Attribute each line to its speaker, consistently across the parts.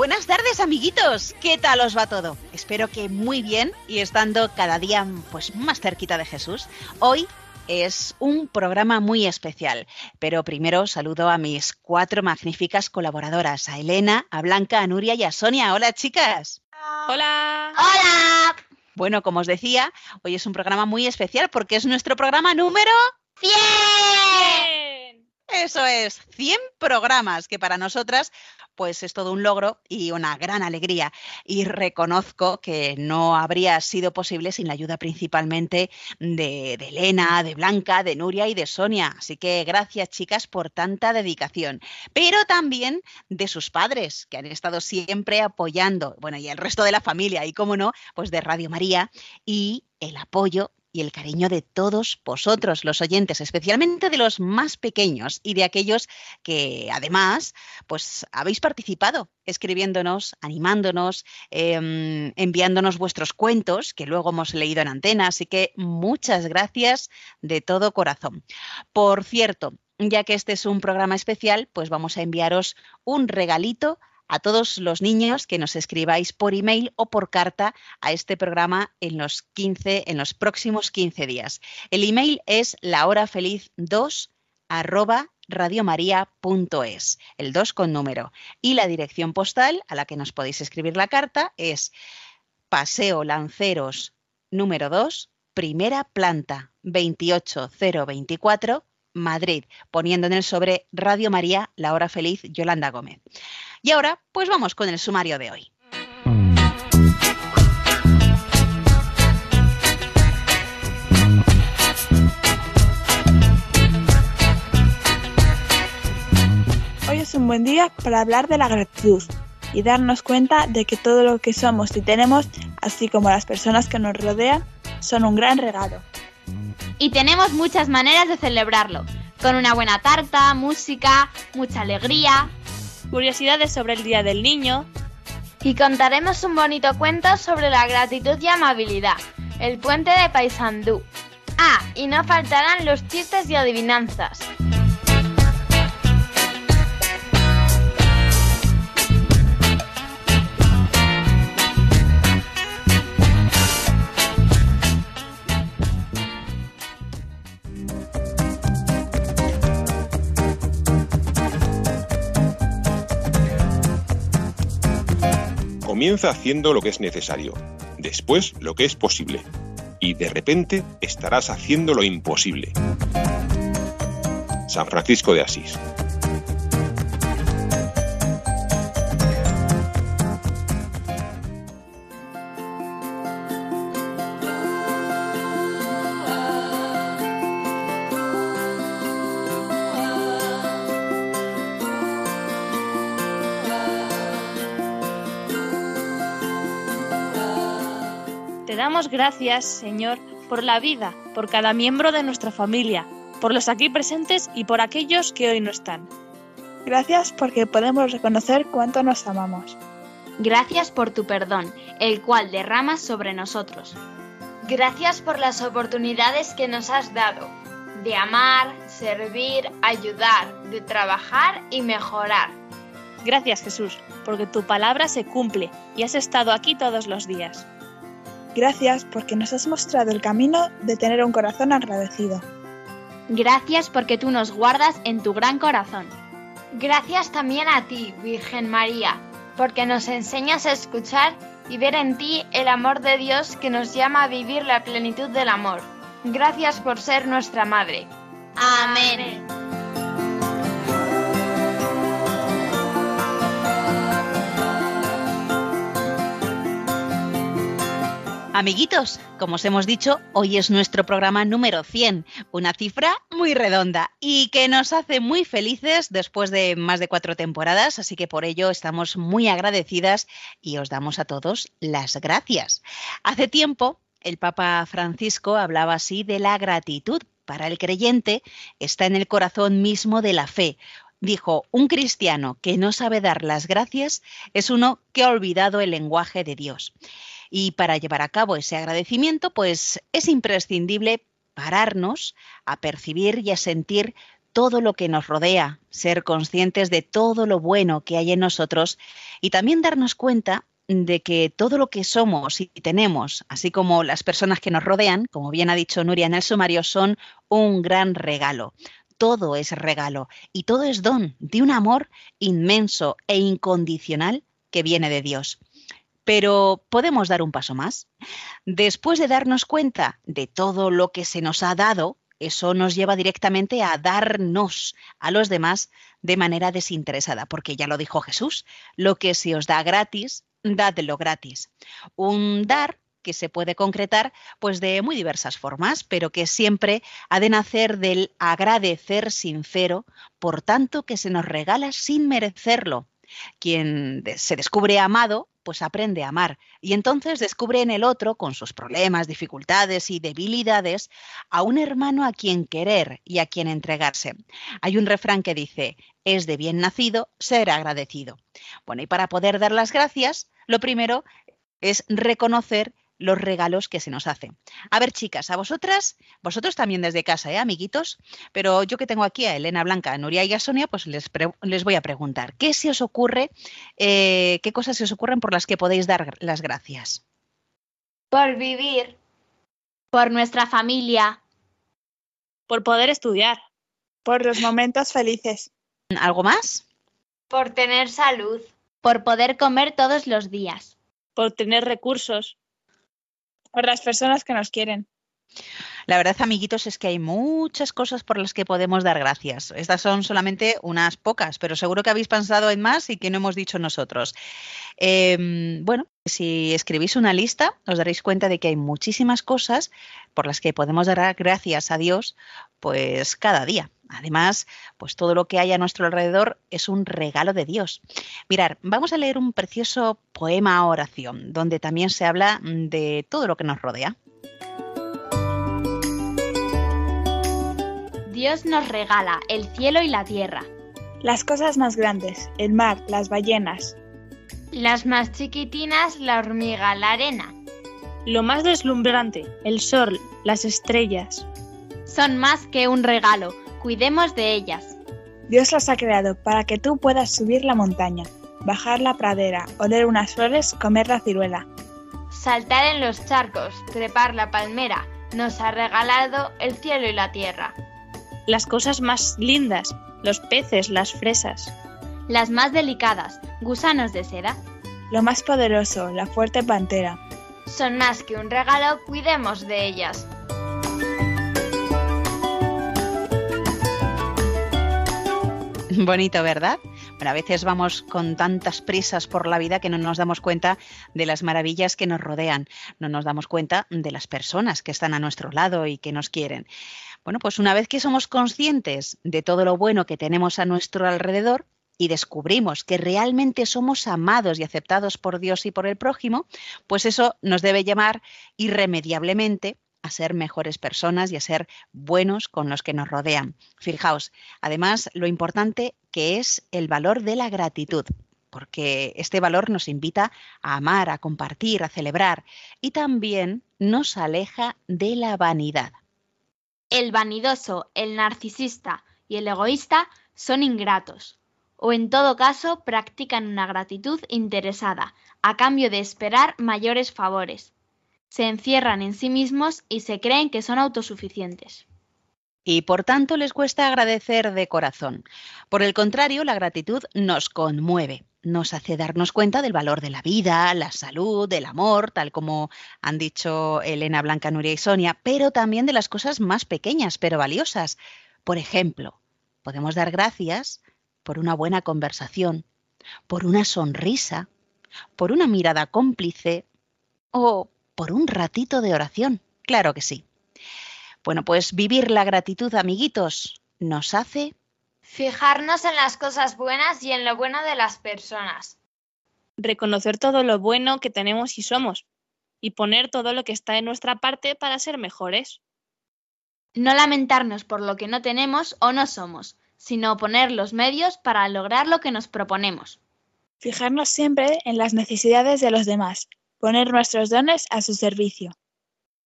Speaker 1: Buenas tardes, amiguitos. ¿Qué tal os va todo? Espero que muy bien y estando cada día pues más cerquita de Jesús. Hoy es un programa muy especial, pero primero saludo a mis cuatro magníficas colaboradoras, a Elena, a Blanca, a Nuria y a Sonia. Hola, chicas.
Speaker 2: Hola.
Speaker 3: ¡Hola!
Speaker 1: Bueno, como os decía, hoy es un programa muy especial porque es nuestro programa número
Speaker 3: ¡Bien!
Speaker 1: Eso es, 100 programas, que para nosotras pues es todo un logro y una gran alegría. Y reconozco que no habría sido posible sin la ayuda principalmente de, de Elena, de Blanca, de Nuria y de Sonia. Así que gracias chicas por tanta dedicación. Pero también de sus padres, que han estado siempre apoyando, bueno, y el resto de la familia, y cómo no, pues de Radio María y el apoyo y el cariño de todos vosotros, los oyentes, especialmente de los más pequeños y de aquellos que además pues habéis participado escribiéndonos, animándonos, eh, enviándonos vuestros cuentos que luego hemos leído en antena. Así que muchas gracias de todo corazón. Por cierto, ya que este es un programa especial, pues vamos a enviaros un regalito a todos los niños que nos escribáis por email o por carta a este programa en los 15 en los próximos 15 días. El email es lahorafeliz2 arroba radiomaria.es, el 2 con número. Y la dirección postal a la que nos podéis escribir la carta es Paseo Lanceros número 2, primera planta 28024, Madrid, poniendo en el sobre Radio María, La Hora Feliz, Yolanda Gómez. Y ahora, pues vamos con el sumario de hoy.
Speaker 2: Hoy es un buen día para hablar de la gratitud y darnos cuenta de que todo lo que somos y tenemos, así como las personas que nos rodean, son un gran regalo.
Speaker 3: Y tenemos muchas maneras de celebrarlo, con una buena tarta, música, mucha alegría.
Speaker 2: Curiosidades sobre el Día del Niño,
Speaker 3: Y contaremos un bonito cuento sobre la gratitud y amabilidad, el puente de Paysandú. Ah, y no faltarán los chistes y adivinanzas.
Speaker 4: Comienza haciendo lo que es necesario, después lo que es posible, y de repente estarás haciendo lo imposible. San Francisco de Asís.
Speaker 2: Damos gracias, Señor, por la vida, por cada miembro de nuestra familia, por los aquí presentes y por aquellos que hoy no están. Gracias porque podemos reconocer cuánto nos amamos.
Speaker 3: Gracias por tu perdón, el cual derramas sobre nosotros. Gracias por las oportunidades que nos has dado, de amar, servir, ayudar, de trabajar y mejorar.
Speaker 2: Gracias, Jesús, porque tu palabra se cumple y has estado aquí todos los días.
Speaker 5: Gracias porque nos has mostrado el camino de tener un corazón agradecido.
Speaker 3: Gracias porque tú nos guardas en tu gran corazón. Gracias también a ti, Virgen María, porque nos enseñas a escuchar y ver en ti el amor de Dios que nos llama a vivir la plenitud del amor. Gracias por ser nuestra Madre. Amén.
Speaker 1: Amiguitos, como os hemos dicho, hoy es nuestro programa número 100, una cifra muy redonda y que nos hace muy felices después de más de cuatro temporadas, así que por ello estamos muy agradecidas y os damos a todos las gracias. Hace tiempo, el Papa Francisco hablaba así de la gratitud. Para el creyente está en el corazón mismo de la fe, dijo, un cristiano que no sabe dar las gracias es uno que ha olvidado el lenguaje de Dios. Y para llevar a cabo ese agradecimiento, pues es imprescindible pararnos a percibir y a sentir todo lo que nos rodea, ser conscientes de todo lo bueno que hay en nosotros y también darnos cuenta de que todo lo que somos y tenemos, así como las personas que nos rodean, como bien ha dicho Nuria en el sumario, son un gran regalo. Todo es regalo y todo es don de un amor inmenso e incondicional que viene de Dios. Pero podemos dar un paso más. Después de darnos cuenta de todo lo que se nos ha dado, eso nos lleva directamente a darnos a los demás de manera desinteresada, porque ya lo dijo Jesús, lo que se os da gratis, dadlo gratis. Un dar que se puede concretar pues de muy diversas formas, pero que siempre ha de nacer del agradecer sincero por tanto que se nos regala sin merecerlo. Quien se descubre amado pues aprende a amar y entonces descubre en el otro, con sus problemas, dificultades y debilidades, a un hermano a quien querer y a quien entregarse. Hay un refrán que dice, es de bien nacido ser agradecido. Bueno, y para poder dar las gracias, lo primero es reconocer los regalos que se nos hacen. A ver, chicas, a vosotras, vosotros también desde casa, ¿eh, amiguitos? Pero yo que tengo aquí a Elena Blanca, a Nuria y a Sonia, pues les, les voy a preguntar, ¿qué se os ocurre, eh, qué cosas se os ocurren por las que podéis dar las gracias?
Speaker 3: Por vivir.
Speaker 6: Por nuestra familia.
Speaker 2: Por poder estudiar.
Speaker 5: Por los momentos felices.
Speaker 1: ¿Algo más?
Speaker 3: Por tener salud.
Speaker 6: Por poder comer todos los días.
Speaker 2: Por tener recursos
Speaker 5: por las personas que nos quieren.
Speaker 1: La verdad, amiguitos, es que hay muchas cosas por las que podemos dar gracias. Estas son solamente unas pocas, pero seguro que habéis pensado en más y que no hemos dicho nosotros. Eh, bueno, si escribís una lista, os daréis cuenta de que hay muchísimas cosas por las que podemos dar gracias a Dios, pues cada día. Además, pues todo lo que hay a nuestro alrededor es un regalo de Dios. Mirar, vamos a leer un precioso poema oración, donde también se habla de todo lo que nos rodea.
Speaker 6: Dios nos regala el cielo y la tierra.
Speaker 5: Las cosas más grandes, el mar, las ballenas.
Speaker 3: Las más chiquitinas, la hormiga, la arena.
Speaker 2: Lo más deslumbrante, el sol, las estrellas.
Speaker 6: Son más que un regalo, cuidemos de ellas.
Speaker 5: Dios las ha creado para que tú puedas subir la montaña, bajar la pradera, oler unas flores, comer la ciruela.
Speaker 3: Saltar en los charcos, trepar la palmera, nos ha regalado el cielo y la tierra.
Speaker 2: Las cosas más lindas, los peces, las fresas.
Speaker 6: Las más delicadas, gusanos de seda.
Speaker 5: Lo más poderoso, la fuerte pantera.
Speaker 3: Son más que un regalo, cuidemos de ellas.
Speaker 1: Bonito, ¿verdad? Bueno, a veces vamos con tantas prisas por la vida que no nos damos cuenta de las maravillas que nos rodean, no nos damos cuenta de las personas que están a nuestro lado y que nos quieren. Bueno, pues una vez que somos conscientes de todo lo bueno que tenemos a nuestro alrededor y descubrimos que realmente somos amados y aceptados por Dios y por el prójimo, pues eso nos debe llamar irremediablemente a ser mejores personas y a ser buenos con los que nos rodean. Fijaos, además, lo importante que es el valor de la gratitud, porque este valor nos invita a amar, a compartir, a celebrar y también nos aleja de la vanidad.
Speaker 6: El vanidoso, el narcisista y el egoísta son ingratos, o en todo caso practican una gratitud interesada, a cambio de esperar mayores favores se encierran en sí mismos y se creen que son autosuficientes.
Speaker 1: Y por tanto les cuesta agradecer de corazón. Por el contrario, la gratitud nos conmueve, nos hace darnos cuenta del valor de la vida, la salud, del amor, tal como han dicho Elena, Blanca, Nuria y Sonia, pero también de las cosas más pequeñas pero valiosas. Por ejemplo, podemos dar gracias por una buena conversación, por una sonrisa, por una mirada cómplice o por un ratito de oración. Claro que sí. Bueno, pues vivir la gratitud, amiguitos, nos hace
Speaker 3: Fijarnos en las cosas buenas y en lo bueno de las personas.
Speaker 2: Reconocer todo lo bueno que tenemos y somos. Y poner todo lo que está en nuestra parte para ser mejores.
Speaker 6: No lamentarnos por lo que no tenemos o no somos, sino poner los medios para lograr lo que nos proponemos.
Speaker 5: Fijarnos siempre en las necesidades de los demás, poner nuestros dones a su servicio.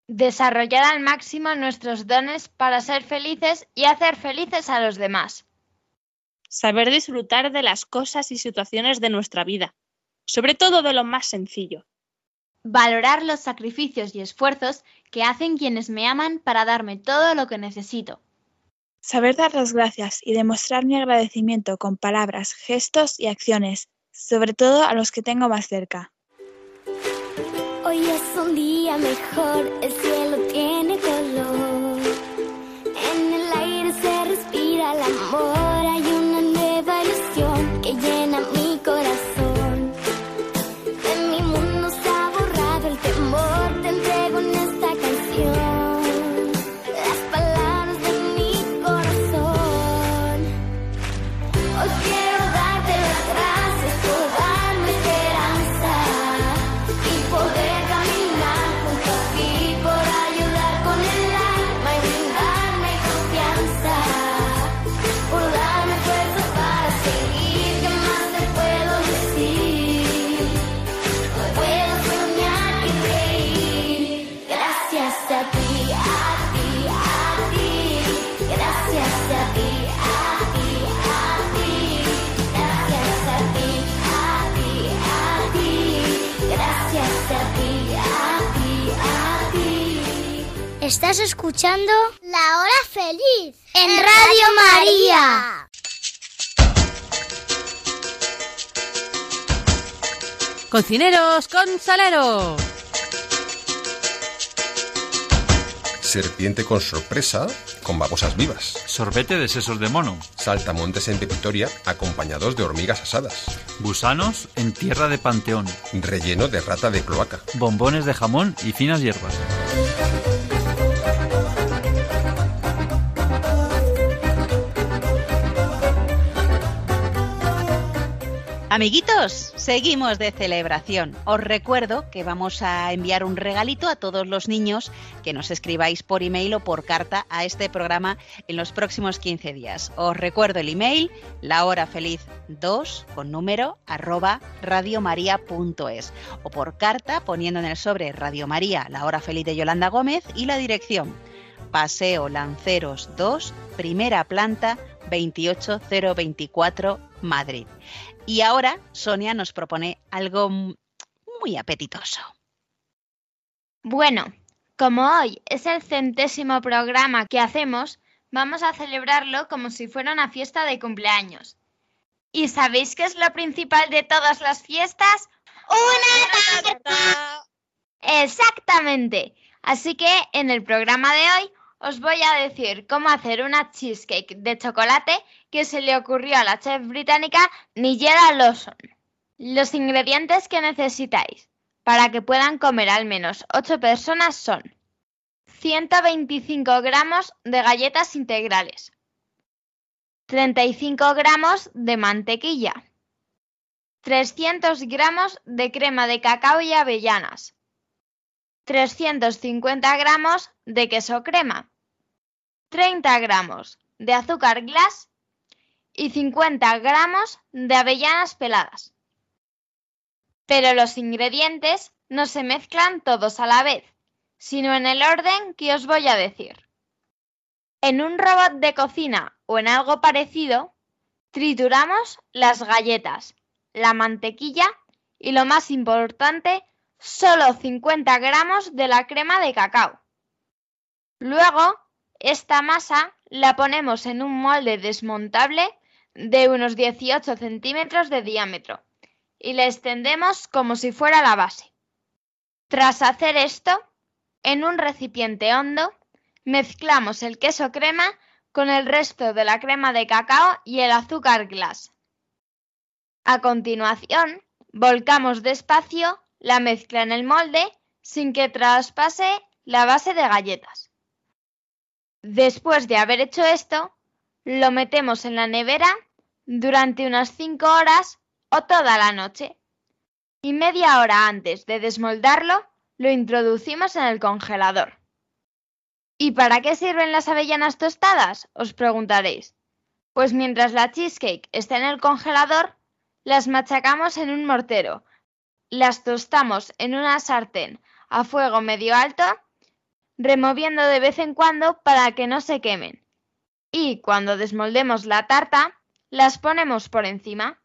Speaker 3: Desarrollar al máximo nuestros dones para ser felices y hacer felices a los demás.
Speaker 2: Saber disfrutar de las cosas y situaciones de nuestra vida, sobre todo de lo más sencillo.
Speaker 6: Valorar los sacrificios y esfuerzos que hacen quienes me aman para darme todo lo que necesito.
Speaker 5: Saber dar las gracias y demostrar mi agradecimiento con palabras, gestos y acciones, sobre todo a los que tengo más cerca.
Speaker 7: Un día mejor, el cielo tiene
Speaker 8: Estás escuchando La Hora Feliz en Radio María.
Speaker 9: Cocineros con salero.
Speaker 4: Serpiente con sorpresa, con babosas vivas.
Speaker 10: Sorbete de sesos de mono.
Speaker 4: Saltamontes en pepitoria, acompañados de hormigas asadas.
Speaker 10: Gusanos en tierra de panteón.
Speaker 4: Relleno de rata de cloaca.
Speaker 10: Bombones de jamón y finas hierbas.
Speaker 1: Amiguitos, seguimos de celebración. Os recuerdo que vamos a enviar un regalito a todos los niños que nos escribáis por email o por carta a este programa en los próximos 15 días. Os recuerdo el email, lahorafeliz2 con número arroba radiomaria.es o por carta poniendo en el sobre Radio María, la hora feliz de Yolanda Gómez y la dirección Paseo Lanceros 2, primera planta 28024 Madrid. Y ahora Sonia nos propone algo muy apetitoso.
Speaker 3: Bueno, como hoy es el centésimo programa que hacemos, vamos a celebrarlo como si fuera una fiesta de cumpleaños. ¿Y sabéis qué es lo principal de todas las fiestas? ¡Una tarta! Exactamente. Así que en el programa de hoy os voy a decir cómo hacer una cheesecake de chocolate que se le ocurrió a la chef británica Nigella Lawson. Los ingredientes que necesitáis para que puedan comer al menos 8 personas son 125 gramos de galletas integrales, 35 gramos de mantequilla, 300 gramos de crema de cacao y avellanas, 350 gramos de queso crema, 30 gramos de azúcar glass y 50 gramos de avellanas peladas. Pero los ingredientes no se mezclan todos a la vez, sino en el orden que os voy a decir. En un robot de cocina o en algo parecido, trituramos las galletas, la mantequilla y lo más importante, solo 50 gramos de la crema de cacao. Luego, esta masa la ponemos en un molde desmontable de unos 18 centímetros de diámetro y la extendemos como si fuera la base. Tras hacer esto, en un recipiente hondo, mezclamos el queso crema con el resto de la crema de cacao y el azúcar glass. A continuación, volcamos despacio la mezcla en el molde
Speaker 6: sin que traspase la base de galletas. Después de haber hecho esto, lo metemos en la nevera durante unas 5 horas o toda la noche. Y media hora antes de desmoldarlo, lo introducimos en el congelador. ¿Y para qué sirven las avellanas tostadas? Os preguntaréis. Pues mientras la cheesecake está en el congelador, las machacamos en un mortero, las tostamos en una sartén a fuego medio alto, removiendo de vez en cuando para que no se quemen. Y cuando desmoldemos la tarta, las ponemos por encima.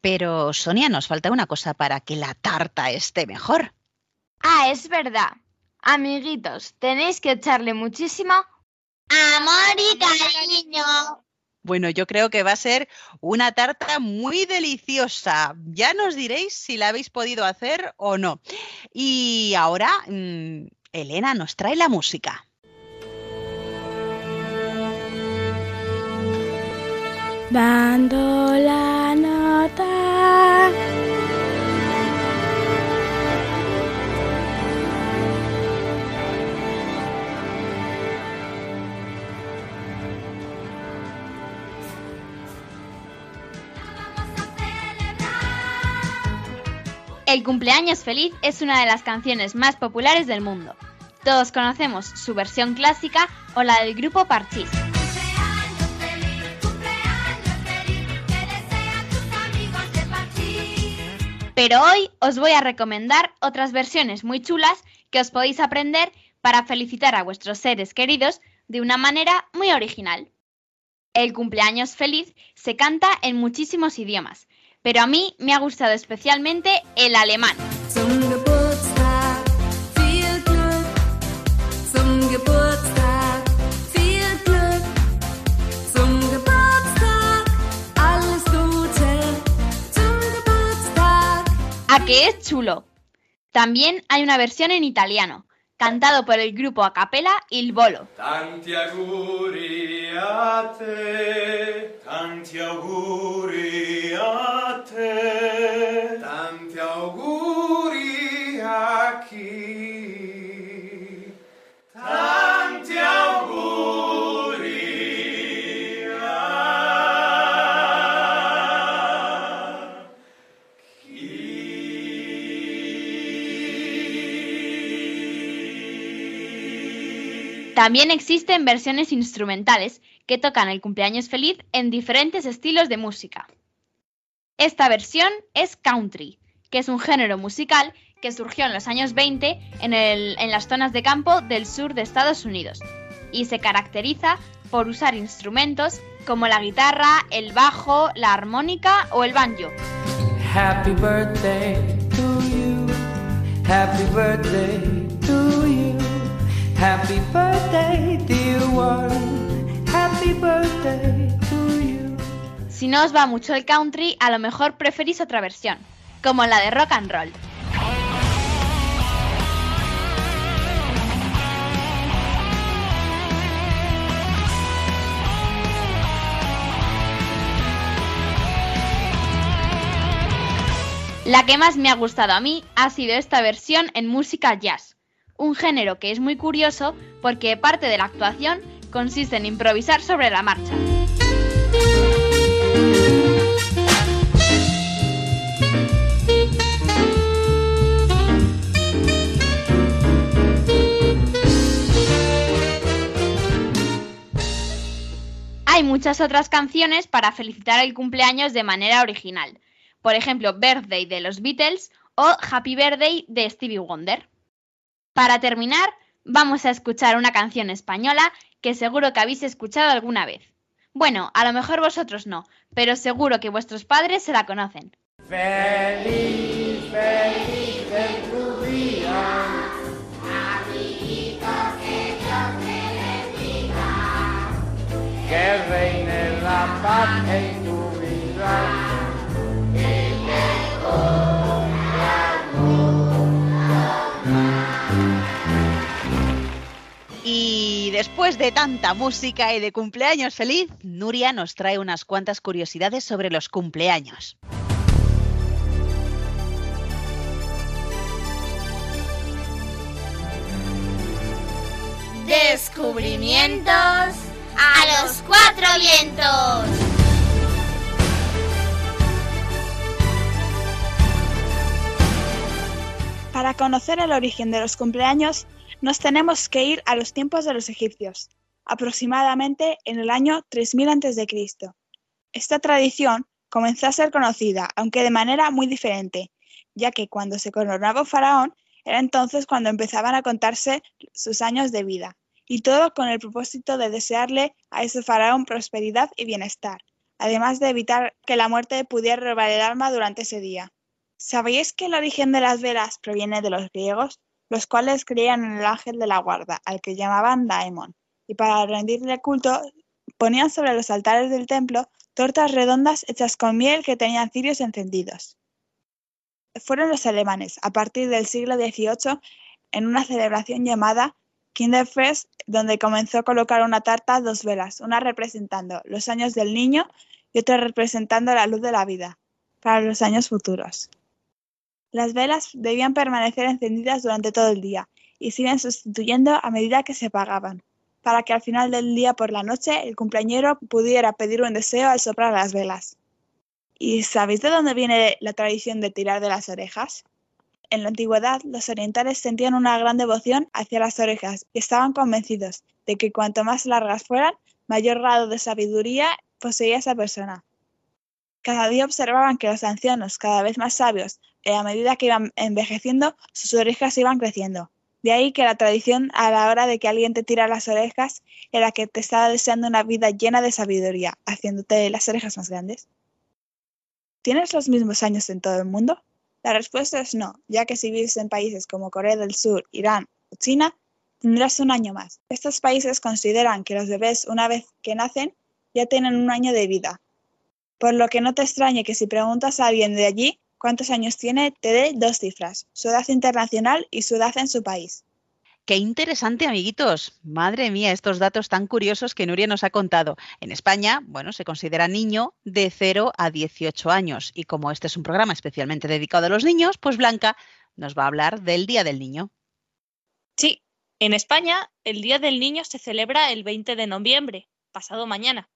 Speaker 1: Pero, Sonia, nos falta una cosa para que la tarta esté mejor.
Speaker 6: Ah, es verdad. Amiguitos, tenéis que echarle muchísimo
Speaker 8: Amor y cariño.
Speaker 1: Bueno, yo creo que va a ser una tarta muy deliciosa. Ya nos diréis si la habéis podido hacer o no. Y ahora, mm, Elena nos trae la música.
Speaker 5: Dando la nota.
Speaker 6: El cumpleaños feliz es una de las canciones más populares del mundo. Todos conocemos su versión clásica o la del grupo Parchís. Pero hoy os voy a recomendar otras versiones muy chulas que os podéis aprender para felicitar a vuestros seres queridos de una manera muy original. El cumpleaños feliz se canta en muchísimos idiomas, pero a mí me ha gustado especialmente el alemán. ¿A que es chulo? También hay una versión en italiano, cantado por el grupo a capella Il Volo.
Speaker 11: Tanti auguri a te, tanti auguri a te, tanti auguri a chi? Tanti auguri
Speaker 6: También existen versiones instrumentales que tocan el cumpleaños feliz en diferentes estilos de música. Esta versión es country, que es un género musical que surgió en los años 20 en, el- en las zonas de campo del sur de Estados Unidos y se caracteriza por usar instrumentos como la guitarra, el bajo, la armónica o el banjo.
Speaker 12: Happy birthday to you. Happy birthday to you.
Speaker 6: Si no os va mucho el country, a lo mejor preferís otra versión, como la de rock and roll. La que más me ha gustado a mí ha sido esta versión en música jazz, un género que es muy curioso porque parte de la actuación consiste en improvisar sobre la marcha. Hay muchas otras canciones para felicitar el cumpleaños de manera original. Por ejemplo, Birthday de los Beatles o Happy Birthday de Stevie Wonder. Para terminar, vamos a escuchar una canción española que seguro que habéis escuchado alguna vez. Bueno, a lo mejor vosotros no, pero seguro que vuestros padres se la conocen.
Speaker 1: Y después de tanta música y de cumpleaños feliz, Nuria nos trae unas cuantas curiosidades sobre los cumpleaños.
Speaker 8: Descubrimientos a los cuatro vientos.
Speaker 5: Para conocer el origen de los cumpleaños, nos tenemos que ir a los tiempos de los egipcios, aproximadamente en el año 3000 a.C. Esta tradición comenzó a ser conocida, aunque de manera muy diferente, ya que cuando se coronaba un faraón era entonces cuando empezaban a contarse sus años de vida, y todo con el propósito de desearle a ese faraón prosperidad y bienestar, además de evitar que la muerte pudiera robar el alma durante ese día. ¿Sabíais que el origen de las velas proviene de los griegos, los cuales creían en el ángel de la guarda, al que llamaban Daemon, y para rendirle culto ponían sobre los altares del templo tortas redondas hechas con miel que tenían cirios encendidos? Fueron los alemanes, a partir del siglo XVIII, en una celebración llamada Kinderfest, donde comenzó a colocar una tarta dos velas, una representando los años del niño y otra representando la luz de la vida, para los años futuros. Las velas debían permanecer encendidas durante todo el día y se iban sustituyendo a medida que se apagaban, para que al final del día por la noche el cumpleañero pudiera pedir un deseo al soplar las velas. ¿Y sabéis de dónde viene la tradición de tirar de las orejas? En la antigüedad, los orientales sentían una gran devoción hacia las orejas y estaban convencidos de que cuanto más largas fueran, mayor grado de sabiduría poseía esa persona. Cada día observaban que los ancianos, cada vez más sabios, a medida que iban envejeciendo, sus orejas iban creciendo. De ahí que la tradición a la hora de que alguien te tira las orejas era que te estaba deseando una vida llena de sabiduría, haciéndote las orejas más grandes. ¿Tienes los mismos años en todo el mundo? La respuesta es no, ya que si vives en países como Corea del Sur, Irán o China, tendrás un año más. Estos países consideran que los bebés, una vez que nacen, ya tienen un año de vida. Por lo que no te extrañe que si preguntas a alguien de allí cuántos años tiene, te dé dos cifras, su edad internacional y su edad en su país.
Speaker 1: Qué interesante, amiguitos. Madre mía, estos datos tan curiosos que Nuria nos ha contado. En España, bueno, se considera niño de 0 a 18 años. Y como este es un programa especialmente dedicado a los niños, pues Blanca nos va a hablar del Día del Niño.
Speaker 2: Sí, en España el Día del Niño se celebra el 20 de noviembre, pasado mañana.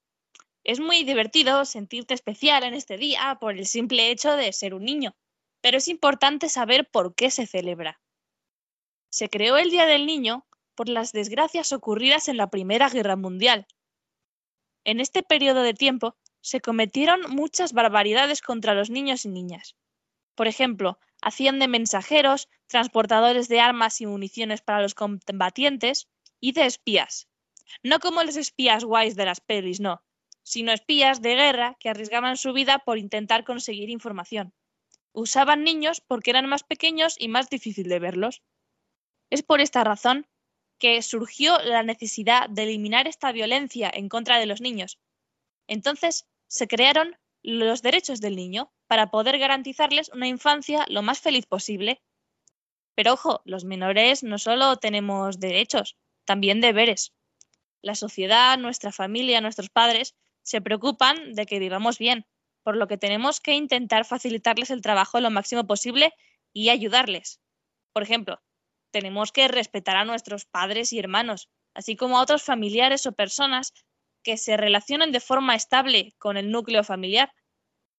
Speaker 2: Es muy divertido sentirte especial en este día por el simple hecho de ser un niño, pero es importante saber por qué se celebra. Se creó el Día del Niño por las desgracias ocurridas en la Primera Guerra Mundial. En este periodo de tiempo se cometieron muchas barbaridades contra los niños y niñas. Por ejemplo, hacían de mensajeros, transportadores de armas y municiones para los combatientes y de espías. No como los espías guays de las pelis, no, sino espías de guerra que arriesgaban su vida por intentar conseguir información. Usaban niños porque eran más pequeños y más difícil de verlos. Es por esta razón que surgió la necesidad de eliminar esta violencia en contra de los niños. Entonces se crearon los derechos del niño para poder garantizarles una infancia lo más feliz posible. Pero ojo, los menores no solo tenemos derechos, también deberes. La sociedad, nuestra familia, nuestros padres se preocupan de que vivamos bien, por lo que tenemos que intentar facilitarles el trabajo lo máximo posible y ayudarles. Por ejemplo, tenemos que respetar a nuestros padres y hermanos, así como a otros familiares o personas que se relacionen de forma estable con el núcleo familiar.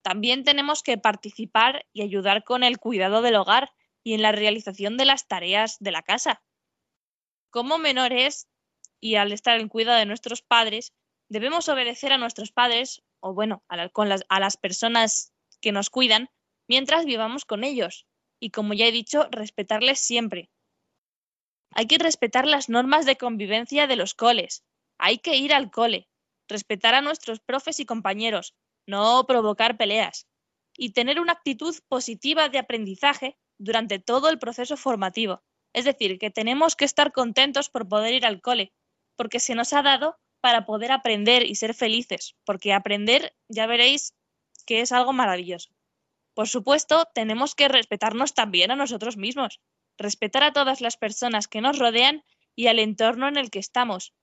Speaker 2: También tenemos que participar y ayudar con el cuidado del hogar y en la realización de las tareas de la casa. Como menores, y al estar en cuidado de nuestros padres, debemos obedecer a nuestros padres, o bueno, a, las, las personas que nos cuidan, mientras vivamos con ellos. Y como ya he dicho, respetarles siempre, hay que respetar las normas de convivencia de los coles. Hay que ir al cole, respetar a nuestros profes y compañeros, no provocar peleas. Y tener una actitud positiva de aprendizaje durante todo el proceso formativo. Es decir, que tenemos que estar contentos por poder ir al cole, porque se nos ha dado para poder aprender y ser felices, porque aprender ya veréis que es algo maravilloso. Por supuesto, tenemos que respetarnos también a nosotros mismos, respetar a todas las personas que nos rodean y al entorno en el que estamos,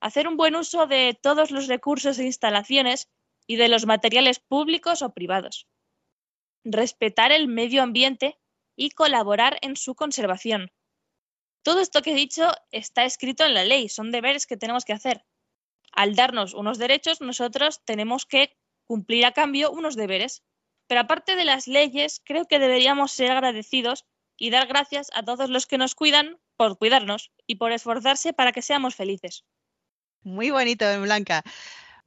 Speaker 2: hacer un buen uso de todos los recursos e instalaciones y de los materiales públicos o privados, respetar el medio ambiente y colaborar en su conservación, Todo esto que he dicho está escrito en la ley, son deberes que tenemos que hacer. Al darnos unos derechos, nosotros tenemos que cumplir a cambio unos deberes. Pero aparte de las leyes, creo que deberíamos ser agradecidos y dar gracias a todos los que nos cuidan por cuidarnos y por esforzarse para que seamos felices.
Speaker 1: Muy bonito, Blanca.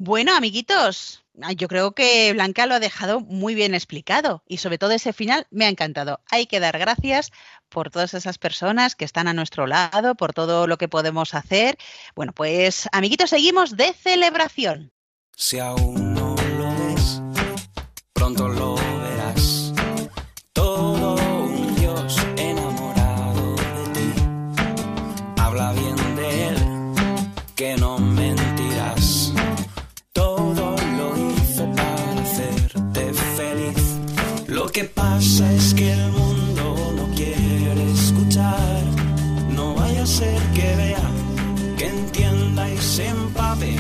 Speaker 1: Bueno, amiguitos, ah, yo creo que Blanca lo ha dejado muy bien explicado y sobre todo ese final me ha encantado. Hay que dar gracias por todas esas personas que están a nuestro lado, por todo lo que podemos hacer. Bueno, pues amiguitos, seguimos de celebración.
Speaker 13: Si aún no lo ves, pronto lo pasa es que el mundo no quiere escuchar. No vaya a ser que vea, que entienda y se empape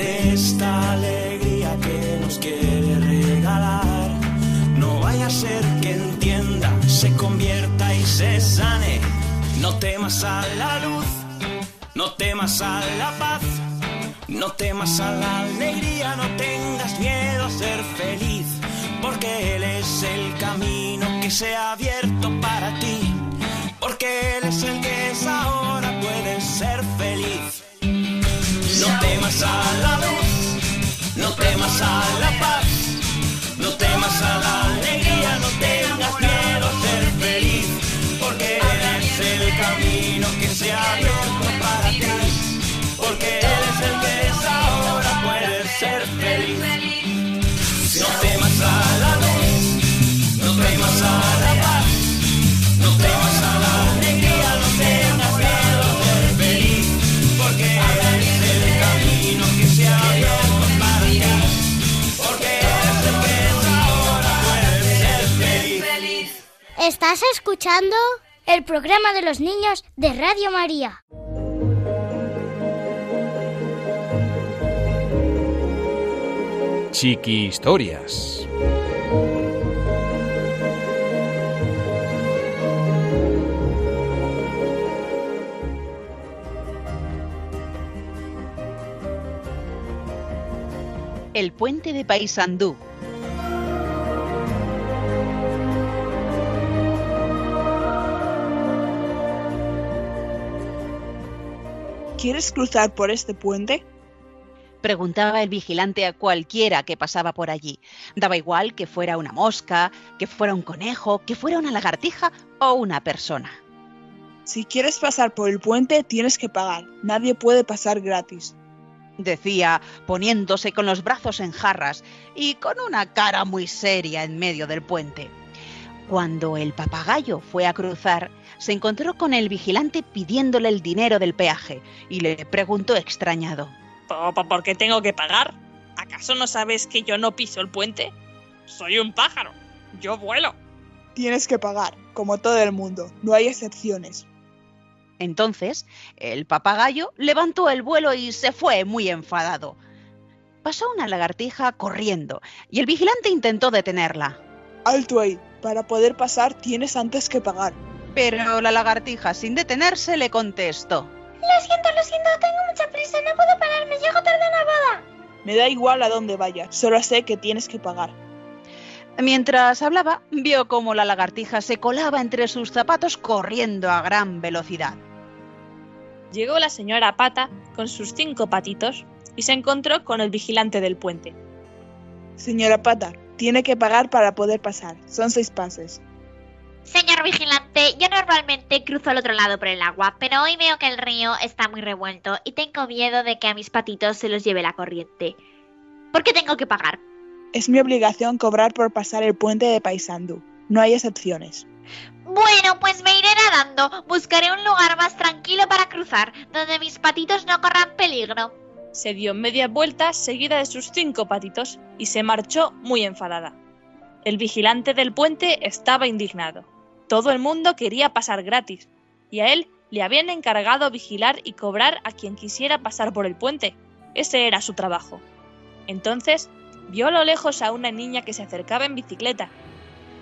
Speaker 13: de esta alegría que nos quiere regalar. No vaya a ser que entienda, se convierta y se sane. No temas a la luz, no temas a la paz, no temas a la alegría, no tengas miedo a ser feliz, porque Él es el camino que se ha abierto para ti, porque Él es el que es ahora, puedes ser feliz. No temas a la luz, no temas a la paz,
Speaker 8: Estás escuchando el programa de los niños de Radio María.
Speaker 14: Chiqui Historias.
Speaker 1: El puente de Paysandú.
Speaker 5: ¿Quieres cruzar por este puente?
Speaker 1: Preguntaba el vigilante a cualquiera que pasaba por allí. Daba igual que fuera una mosca, que fuera un conejo, que fuera una lagartija o una persona.
Speaker 5: Si quieres pasar por el puente, tienes que pagar. Nadie puede pasar gratis.
Speaker 1: Decía, poniéndose con los brazos en jarras y con una cara muy seria en medio del puente. Cuando el papagayo fue a cruzar, se encontró con el vigilante pidiéndole el dinero del peaje y le preguntó extrañado.
Speaker 2: ¿Por por qué tengo que pagar? ¿Acaso no sabes que yo no piso el puente? Soy un pájaro. Yo vuelo.
Speaker 5: Tienes que pagar, como todo el mundo. No hay excepciones.
Speaker 1: Entonces, el papagayo levantó el vuelo y se fue muy enfadado. Pasó una lagartija corriendo y el vigilante intentó detenerla.
Speaker 5: Alto ahí. Para poder pasar tienes antes que pagar.
Speaker 1: Pero la lagartija, sin detenerse, le contestó.
Speaker 8: Lo siento, lo siento, tengo mucha prisa, no puedo pararme, llego tarde a la boda.
Speaker 5: Me da igual a dónde vayas, solo sé que tienes que pagar.
Speaker 1: Mientras hablaba, vio cómo la lagartija se colaba entre sus zapatos corriendo a gran velocidad.
Speaker 2: Llegó la señora Pata con sus cinco patitos y se encontró con el vigilante del puente.
Speaker 5: Señora Pata, tiene que pagar para poder pasar. Son seis pases.
Speaker 6: Señor vigilante, yo normalmente cruzo al otro lado por el agua, pero hoy veo que el río está muy revuelto y tengo miedo de que a mis patitos se los lleve la corriente. ¿Por qué tengo que pagar?
Speaker 5: Es mi obligación cobrar por pasar el puente de Paysandú. No hay excepciones.
Speaker 6: Bueno, pues me iré nadando. Buscaré un lugar más tranquilo para cruzar, donde mis patitos no corran peligro.
Speaker 2: Se dio media vuelta seguida de sus cinco patitos y se marchó muy enfadada. El vigilante del puente estaba indignado. Todo el mundo quería pasar gratis, y a él le habían encargado vigilar y cobrar a quien quisiera pasar por el puente. Ese era su trabajo. Entonces, vio a lo lejos a una niña que se acercaba en bicicleta,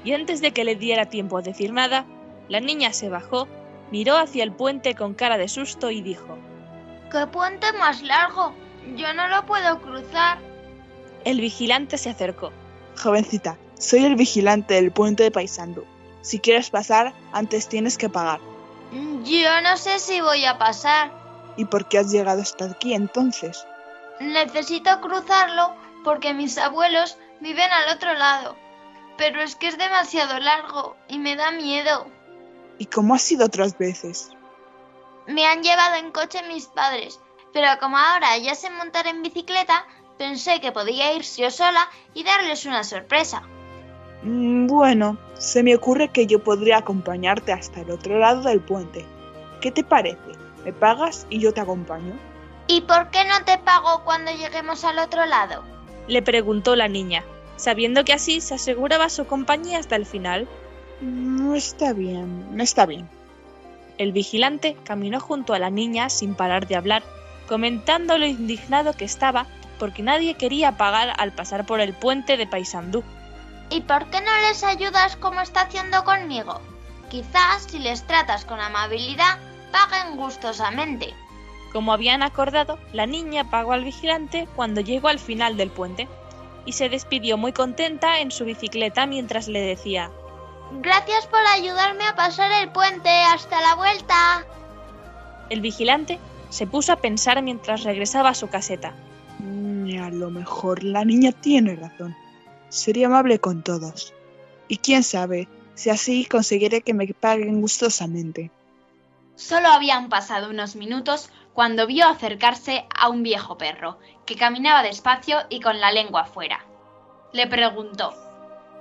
Speaker 2: y antes de que le diera tiempo a decir nada, la niña se bajó, miró hacia el puente con cara de susto y dijo,
Speaker 3: ¡Qué puente más largo! Yo no lo puedo cruzar.
Speaker 2: El vigilante se acercó.
Speaker 5: Jovencita, soy el vigilante del puente de Paisandú. Si quieres pasar, antes tienes que pagar.
Speaker 3: Yo no sé si voy a pasar.
Speaker 5: ¿Y por qué has llegado hasta aquí entonces?
Speaker 3: Necesito cruzarlo porque mis abuelos viven al otro lado. Pero es que es demasiado largo y me da miedo.
Speaker 5: ¿Y cómo ha sido otras veces?
Speaker 3: Me han llevado en coche mis padres, pero como ahora ya sé montar en bicicleta, pensé que podía ir yo sola y darles una sorpresa.
Speaker 5: Mm, Bueno, se me ocurre que yo podría acompañarte hasta el otro lado del puente. ¿Qué te parece? ¿Me pagas y yo te acompaño?
Speaker 3: ¿Y por qué no te pago cuando lleguemos al otro lado?
Speaker 2: Le preguntó la niña, sabiendo que así se aseguraba su compañía hasta el final.
Speaker 5: No está bien, está bien.
Speaker 2: El vigilante caminó junto a la niña sin parar de hablar, comentando lo indignado que estaba porque nadie quería pagar al pasar por el puente de Paysandú.
Speaker 3: ¿Y por qué no les ayudas como está haciendo conmigo? Quizás si les tratas con amabilidad, paguen gustosamente.
Speaker 2: Como habían acordado, la niña pagó al vigilante cuando llegó al final del puente y se despidió muy contenta en su bicicleta mientras le decía
Speaker 3: Gracias por ayudarme a pasar el puente. Hasta la vuelta.
Speaker 2: El vigilante se puso a pensar mientras regresaba a su caseta.
Speaker 5: Mm, A lo mejor la niña tiene razón. Sería amable con todos. Y quién sabe si así conseguiré que me paguen gustosamente.
Speaker 6: Solo habían pasado unos minutos cuando vio acercarse a un viejo perro, que caminaba despacio y con la lengua afuera. Le preguntó,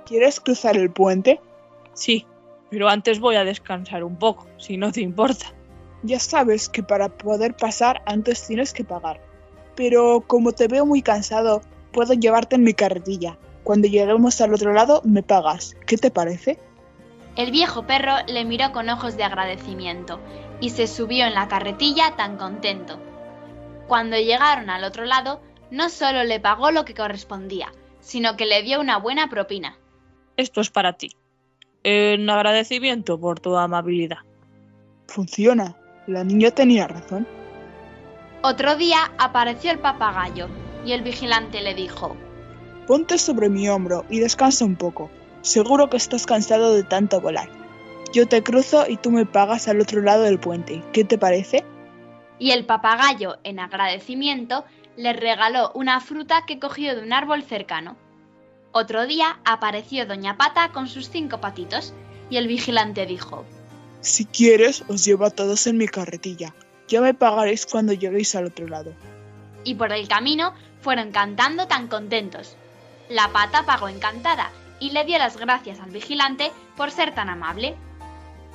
Speaker 5: ¿Quieres cruzar el puente?
Speaker 2: Sí, pero antes voy a descansar un poco, si no te importa.
Speaker 5: Ya sabes que para poder pasar antes tienes que pagar. Pero como te veo muy cansado, puedo llevarte en mi carretilla. Cuando lleguemos al otro lado, me pagas. ¿Qué te parece?
Speaker 6: El viejo perro le miró con ojos de agradecimiento y se subió en la carretilla tan contento. Cuando llegaron al otro lado, no solo le pagó lo que correspondía, sino que le dio una buena propina.
Speaker 2: Esto es para ti. En agradecimiento por tu amabilidad.
Speaker 5: Funciona. La niña tenía razón.
Speaker 6: Otro día apareció el papagayo y el vigilante le dijo,
Speaker 5: Ponte sobre mi hombro y descansa un poco. Seguro que estás cansado de tanto volar. Yo te cruzo y tú me pagas al otro lado del puente. ¿Qué te parece?
Speaker 6: y el papagayo, en agradecimiento, le regaló una fruta que cogió de un árbol cercano. Otro día apareció Doña Pata con sus cinco patitos y el vigilante dijo,
Speaker 5: Si quieres, os llevo a todos en mi carretilla. Ya me pagaréis cuando lleguéis al otro lado.
Speaker 6: y por el camino fueron cantando tan contentos. La pata pagó encantada y le dio las gracias al vigilante por ser tan amable.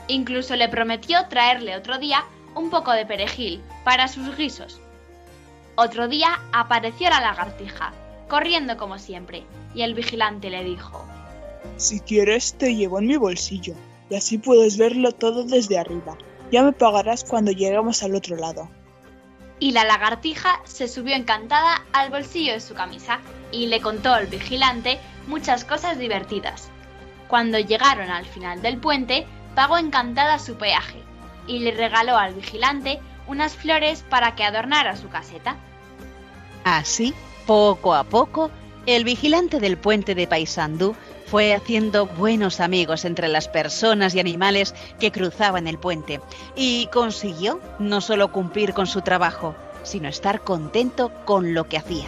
Speaker 6: Incluso le prometió traerle otro día un poco de perejil para sus guisos. Otro día apareció la lagartija, corriendo como siempre, y el vigilante le dijo,
Speaker 5: Si quieres, te llevo en mi bolsillo. Y así puedes verlo todo desde arriba. Ya me pagarás cuando lleguemos al otro lado.
Speaker 6: y la lagartija se subió encantada al bolsillo de su camisa y le contó al vigilante muchas cosas divertidas. Cuando llegaron al final del puente, pagó encantada su peaje y le regaló al vigilante unas flores para que adornara su caseta.
Speaker 1: Así, poco a poco, el vigilante del puente de Paysandú fue haciendo buenos amigos entre las personas y animales que cruzaban el puente y consiguió no solo cumplir con su trabajo, sino estar contento con lo que hacía.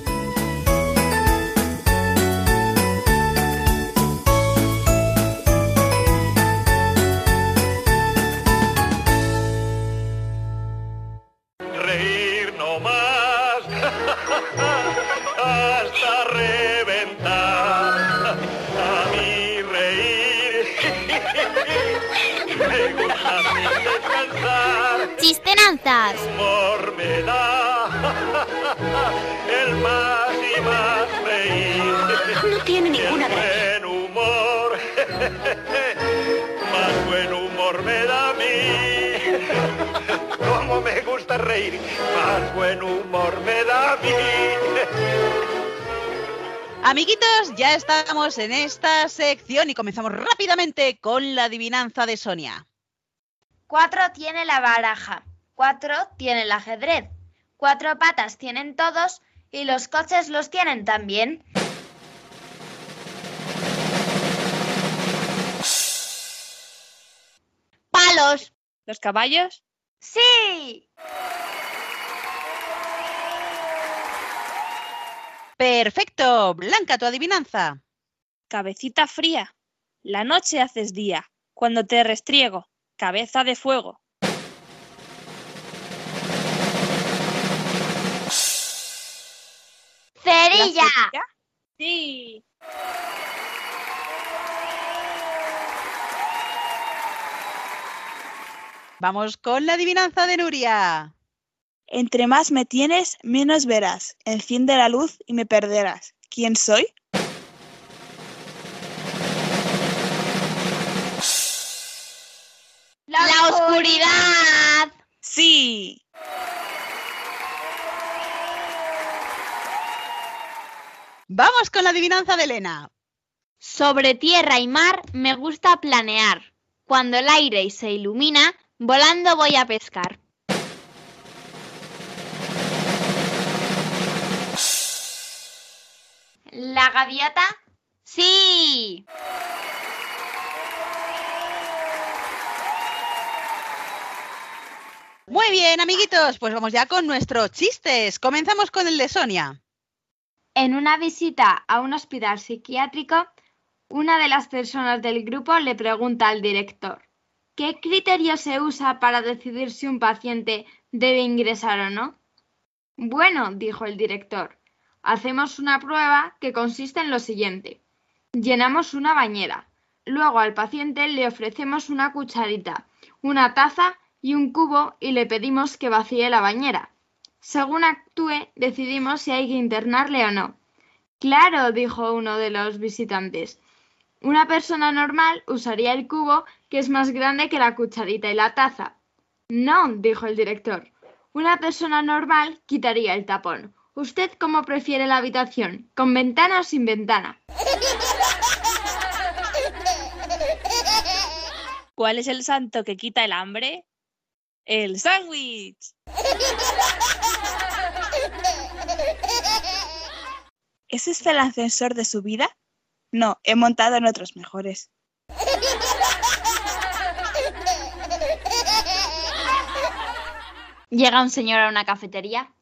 Speaker 1: Amiguitos, ya estamos en esta sección y comenzamos rápidamente con la adivinanza de Sonia.
Speaker 3: Cuatro tiene la baraja, cuatro tiene el ajedrez, cuatro patas tienen todos y los coches los tienen también.
Speaker 2: Palos. ¿Los caballos?
Speaker 3: Sí.
Speaker 1: Perfecto, Blanca, tu adivinanza.
Speaker 2: Cabecita fría. La noche haces día. Cuando te restriego. Cabeza de fuego.
Speaker 3: Cerilla.
Speaker 2: Sí.
Speaker 1: Vamos con la adivinanza de Nuria.
Speaker 5: Entre más me tienes, menos verás. Enciende la luz y me perderás. ¿Quién soy?
Speaker 3: La, oscuridad.
Speaker 5: Sí.
Speaker 1: Vamos con la adivinanza de Elena.
Speaker 3: Sobre tierra y mar me gusta planear. Cuando el aire se ilumina, volando voy a pescar. ¿La gaviota? Sí.
Speaker 1: Muy bien, amiguitos, pues vamos ya con nuestros chistes. Comenzamos con el de Sonia.
Speaker 3: En una visita a un hospital psiquiátrico, una de las personas del grupo le pregunta al director, ¿qué criterio se usa para decidir si un paciente debe ingresar o no? Bueno, dijo el director, hacemos una prueba que consiste en lo siguiente. Llenamos una bañera, luego al paciente le ofrecemos una cucharita, una taza y un cubo y le pedimos que vacíe la bañera. Según actúe, decidimos si hay que internarle o no. Claro, dijo uno de los visitantes. Una persona normal usaría el cubo, que es más grande que la cucharita y la taza. No, dijo el director. Una persona normal quitaría el tapón. ¿Usted cómo prefiere la habitación? ¿Con ventana o sin ventana?
Speaker 2: ¿Cuál es el santo que quita el hambre? El sándwich.
Speaker 5: ¿Es este el ascensor de su vida? No, he montado en otros mejores.
Speaker 3: Llega un señor a una cafetería.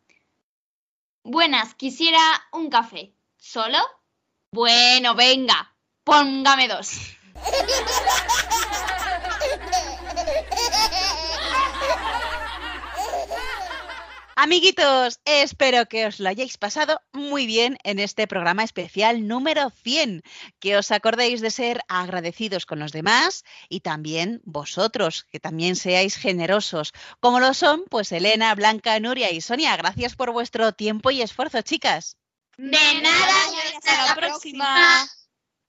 Speaker 3: Buenas, quisiera un café. ¿Solo? Bueno, venga, póngame dos.
Speaker 1: Amiguitos, espero que os lo hayáis pasado muy bien en este programa especial número 100, que os acordéis de ser agradecidos con los demás y también vosotros, que también seáis generosos, como lo son pues Elena, Blanca, Nuria y Sonia. Gracias por vuestro tiempo y esfuerzo, chicas.
Speaker 3: De nada,
Speaker 2: Hasta la próxima.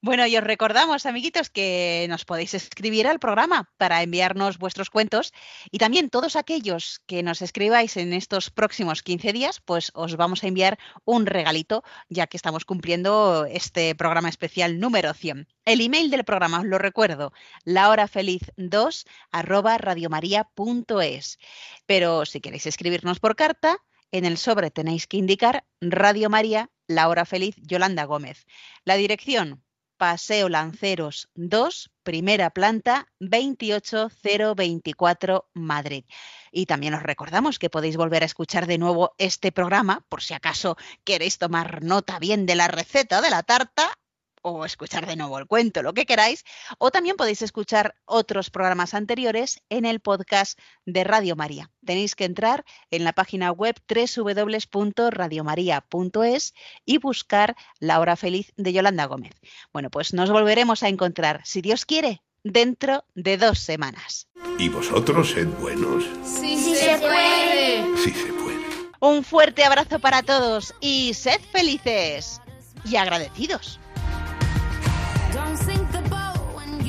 Speaker 1: Bueno, y os recordamos, amiguitos, que nos podéis escribir al programa para enviarnos vuestros cuentos y también todos aquellos que nos escribáis en estos próximos 15 días, pues os vamos a enviar un regalito, ya que estamos cumpliendo este programa especial número 100. El email del programa, os lo recuerdo, lahorafeliz2 arroba radiomaria.es. Pero si queréis escribirnos por carta, en el sobre tenéis que indicar Radio María, La Hora Feliz, Yolanda Gómez. La dirección, Paseo Lanceros 2, primera planta, 28024, Madrid. Y también os recordamos que podéis volver a escuchar de nuevo este programa, por si acaso queréis tomar nota bien de la receta de la tarta o escuchar de nuevo el cuento, lo que queráis, o también podéis escuchar otros programas anteriores en el podcast de Radio María. Tenéis que entrar en la página web www.radiomaria.es y buscar La Hora Feliz de Yolanda Gómez. Bueno, pues nos volveremos a encontrar, si Dios quiere, dentro de dos semanas.
Speaker 15: ¿Y vosotros sed buenos?
Speaker 7: Sí, sí se puede.
Speaker 15: Sí se puede.
Speaker 1: Un fuerte abrazo para todos y sed felices y agradecidos.